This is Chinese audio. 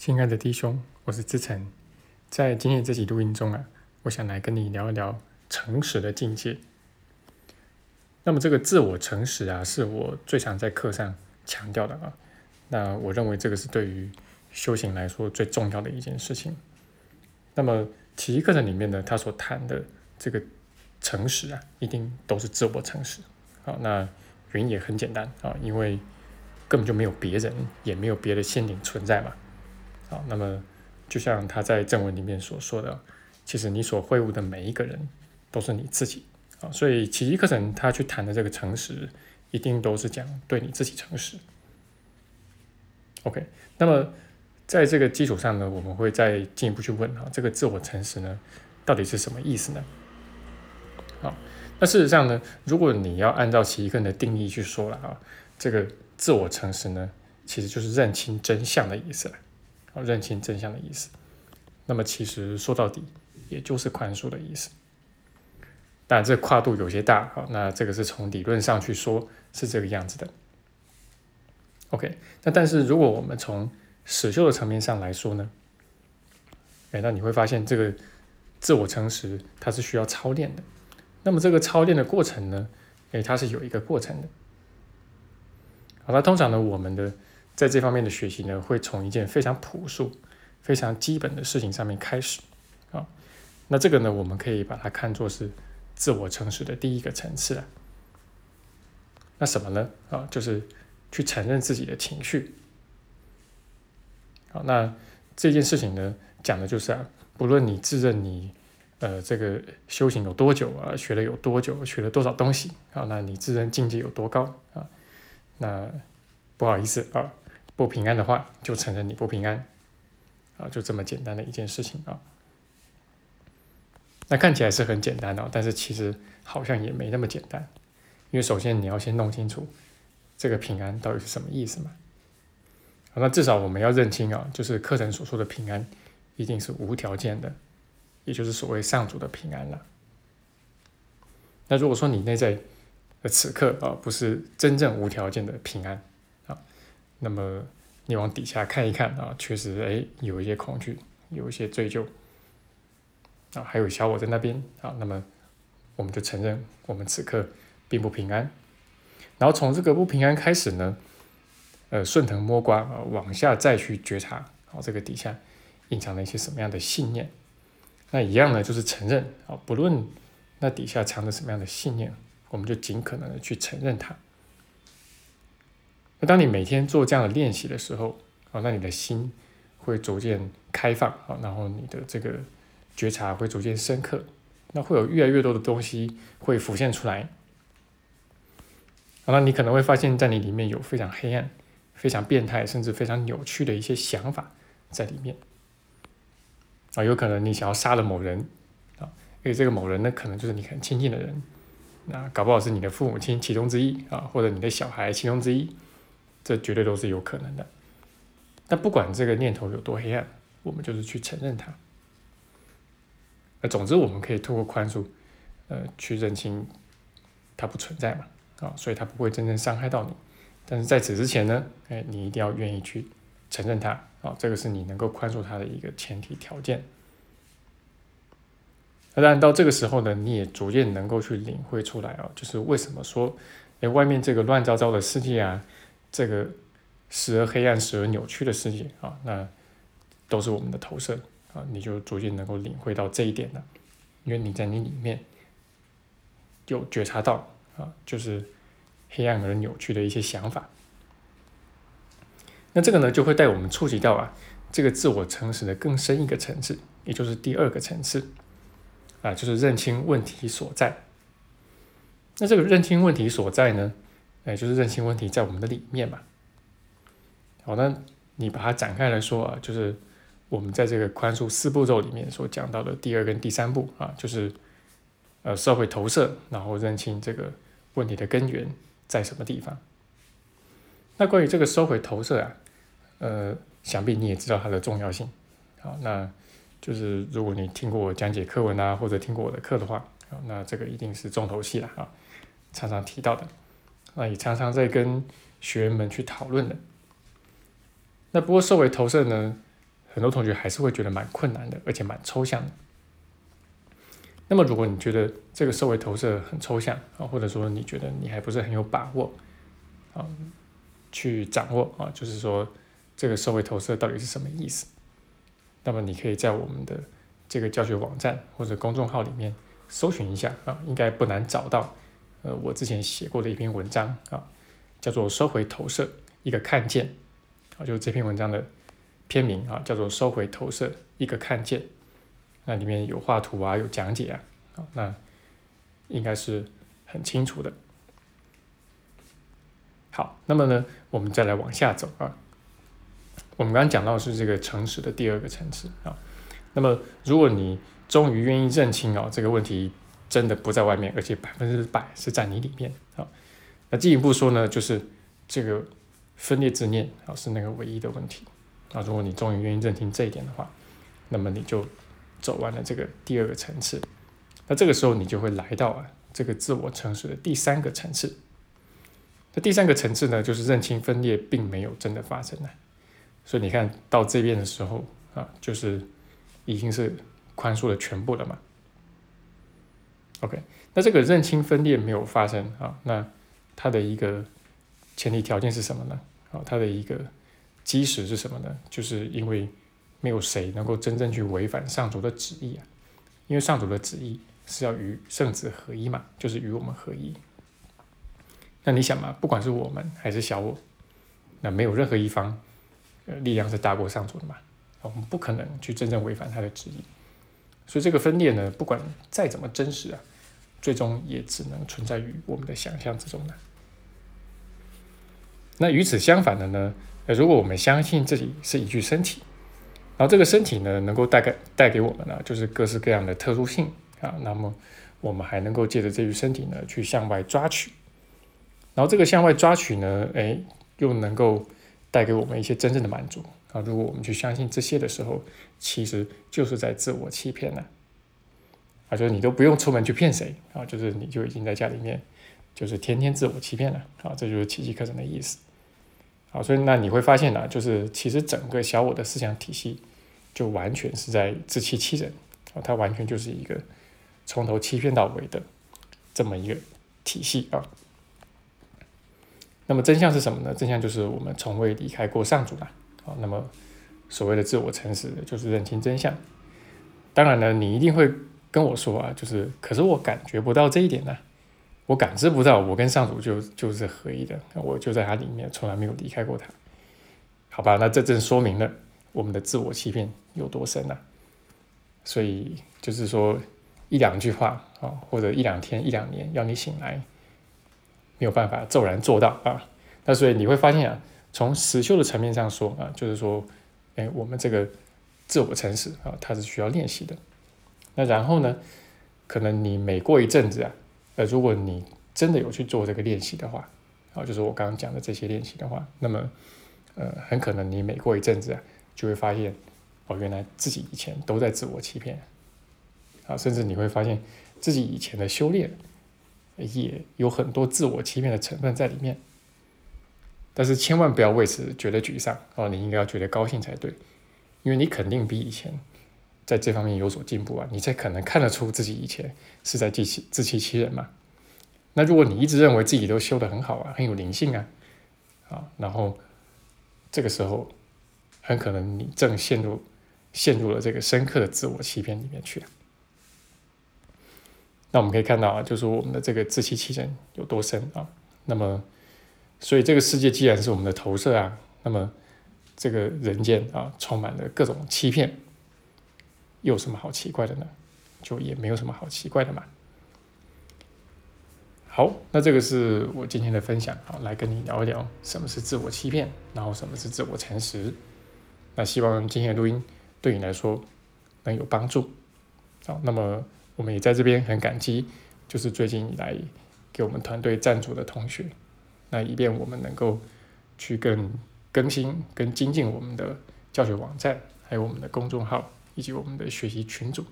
亲爱的弟兄，我是志成，在今天这期录音中啊，我想来跟你聊一聊诚实的境界。那么这个自我诚实啊，是我最常在课上强调的啊。那我认为这个是对于修行来说最重要的一件事情。那么奇迹课程里面呢，他所谈的这个诚实啊，一定都是自我诚实。好，那原因也很简单啊，因为根本就没有别人，也没有别的限定存在嘛。好，那么就像他在正文里面所说的，其实你所会晤的每一个人都是你自己啊，所以奇迹课程他去谈的这个诚实，一定都是讲对你自己诚实。OK，那么在这个基础上呢，我们会再进一步去问啊，这个自我诚实呢，到底是什么意思呢？好，那事实上呢，如果你要按照奇迹课程的定义去说了啊，这个自我诚实呢，其实就是认清真相的意思了。啊，认清真相的意思，那么其实说到底，也就是宽恕的意思。但这跨度有些大啊，那这个是从理论上去说，是这个样子的。OK，那但是如果我们从实修的层面上来说呢，哎，那你会发现这个自我诚实它是需要操练的。那么这个操练的过程呢，哎，它是有一个过程的。好，那通常呢，我们的。在这方面的学习呢，会从一件非常朴素、非常基本的事情上面开始啊。那这个呢，我们可以把它看作是自我诚实的第一个层次了。那什么呢？啊，就是去承认自己的情绪。好，那这件事情呢，讲的就是啊，不论你自认你呃这个修行有多久啊，学了有多久，学了多少东西啊，那你自认境界有多高啊？那不好意思啊。不平安的话，就承认你不平安，啊，就这么简单的一件事情啊。那看起来是很简单的，但是其实好像也没那么简单，因为首先你要先弄清楚这个平安到底是什么意思嘛。那至少我们要认清啊，就是课程所说的平安，一定是无条件的，也就是所谓上主的平安了。那如果说你内在的此刻啊，不是真正无条件的平安啊。那么你往底下看一看啊，确实哎有一些恐惧，有一些追究啊，还有小我在那边啊。那么我们就承认我们此刻并不平安，然后从这个不平安开始呢，呃顺藤摸瓜啊，往下再去觉察啊，这个底下隐藏了一些什么样的信念。那一样呢，就是承认啊，不论那底下藏着什么样的信念，我们就尽可能的去承认它。那当你每天做这样的练习的时候，啊，那你的心会逐渐开放啊，然后你的这个觉察会逐渐深刻，那会有越来越多的东西会浮现出来。那你可能会发现，在你里面有非常黑暗、非常变态，甚至非常扭曲的一些想法在里面。啊，有可能你想要杀了某人，啊，因为这个某人呢，可能就是你很亲近的人，那搞不好是你的父母亲其中之一啊，或者你的小孩其中之一。这绝对都是有可能的，但不管这个念头有多黑暗，我们就是去承认它。那总之，我们可以透过宽恕，呃，去认清它不存在嘛，啊，所以它不会真正伤害到你。但是在此之前呢，哎，你一定要愿意去承认它，啊，这个是你能够宽恕它的一个前提条件。那当然到这个时候呢，你也逐渐能够去领会出来啊，就是为什么说，哎，外面这个乱糟糟的世界啊。这个时而黑暗、时而扭曲的世界啊，那都是我们的投射啊，你就逐渐能够领会到这一点了，因为你在你里面有觉察到啊，就是黑暗而扭曲的一些想法。那这个呢，就会带我们触及到啊，这个自我诚实的更深一个层次，也就是第二个层次啊，就是认清问题所在。那这个认清问题所在呢？哎，就是认清问题在我们的里面嘛。好，那你把它展开来说啊，就是我们在这个宽恕四步骤里面所讲到的第二跟第三步啊，就是呃社会投射，然后认清这个问题的根源在什么地方。那关于这个收回投射啊，呃，想必你也知道它的重要性。好，那就是如果你听过我讲解课文啊，或者听过我的课的话，那这个一定是重头戏了啊，常常提到的。啊，也常常在跟学员们去讨论的。那不过，受为投射呢，很多同学还是会觉得蛮困难的，而且蛮抽象的。那么，如果你觉得这个社会投射很抽象啊，或者说你觉得你还不是很有把握啊，去掌握啊，就是说这个社会投射到底是什么意思？那么你可以在我们的这个教学网站或者公众号里面搜寻一下啊，应该不难找到。呃，我之前写过的一篇文章啊，叫做“收回投射一个看见”，啊，就是这篇文章的篇名啊，叫做“收回投射一个看见”。那里面有画图啊，有讲解啊，啊，那应该是很清楚的。好，那么呢，我们再来往下走啊。我们刚刚讲到是这个诚实的第二个层次啊。那么，如果你终于愿意认清啊这个问题。真的不在外面，而且百分之百是在你里面啊。那进一步说呢，就是这个分裂执念啊是那个唯一的问题啊。如果你终于愿意认清这一点的话，那么你就走完了这个第二个层次。那这个时候你就会来到啊这个自我成熟的第三个层次。那第三个层次呢，就是认清分裂并没有真的发生了。所以你看到这边的时候啊，就是已经是宽恕了全部了嘛。OK，那这个认清分裂没有发生啊？那它的一个前提条件是什么呢？啊，它的一个基石是什么呢？就是因为没有谁能够真正去违反上主的旨意啊，因为上主的旨意是要与圣子合一嘛，就是与我们合一。那你想嘛，不管是我们还是小我，那没有任何一方呃力量是大过上主的嘛？我们不可能去真正违反他的旨意。所以这个分裂呢，不管再怎么真实啊。最终也只能存在于我们的想象之中了。那与此相反的呢？呃，如果我们相信自己是一具身体，然后这个身体呢，能够带给带给我们呢，就是各式各样的特殊性啊，那么我们还能够借着这具身体呢，去向外抓取，然后这个向外抓取呢，哎，又能够带给我们一些真正的满足啊。如果我们去相信这些的时候，其实就是在自我欺骗了。啊就是你都不用出门去骗谁啊，就是你就已经在家里面，就是天天自我欺骗了啊，这就是奇迹课程的意思。好，所以那你会发现呢，就是其实整个小我的思想体系就完全是在自欺欺人啊，它完全就是一个从头欺骗到尾的这么一个体系啊。那么真相是什么呢？真相就是我们从未离开过上主了啊。那么所谓的自我诚实，就是认清真相。当然呢，你一定会。跟我说啊，就是，可是我感觉不到这一点呢，我感知不到，我跟上主就就是合一的，我就在它里面，从来没有离开过它，好吧？那这正说明了我们的自我欺骗有多深呢？所以就是说一两句话啊，或者一两天、一两年，要你醒来，没有办法骤然做到啊。那所以你会发现啊，从实修的层面上说啊，就是说，哎，我们这个自我诚实啊，它是需要练习的。那然后呢？可能你每过一阵子啊，呃，如果你真的有去做这个练习的话，啊，就是我刚刚讲的这些练习的话，那么，呃，很可能你每过一阵子啊，就会发现，哦，原来自己以前都在自我欺骗，啊，甚至你会发现自己以前的修炼也有很多自我欺骗的成分在里面。但是千万不要为此觉得沮丧哦，你应该要觉得高兴才对，因为你肯定比以前。在这方面有所进步啊，你才可能看得出自己以前是在自欺自欺欺人嘛。那如果你一直认为自己都修得很好啊，很有灵性啊，啊，然后这个时候很可能你正陷入陷入了这个深刻的自我欺骗里面去。那我们可以看到啊，就是我们的这个自欺欺人有多深啊。那么，所以这个世界既然是我们的投射啊，那么这个人间啊，充满了各种欺骗。有什么好奇怪的呢？就也没有什么好奇怪的嘛。好，那这个是我今天的分享啊，来跟你聊一聊什么是自我欺骗，然后什么是自我诚实。那希望今天的录音对你来说能有帮助。好，那么我们也在这边很感激，就是最近以来给我们团队赞助的同学，那以便我们能够去更更新、更精进我们的教学网站，还有我们的公众号。以及我们的学习群组。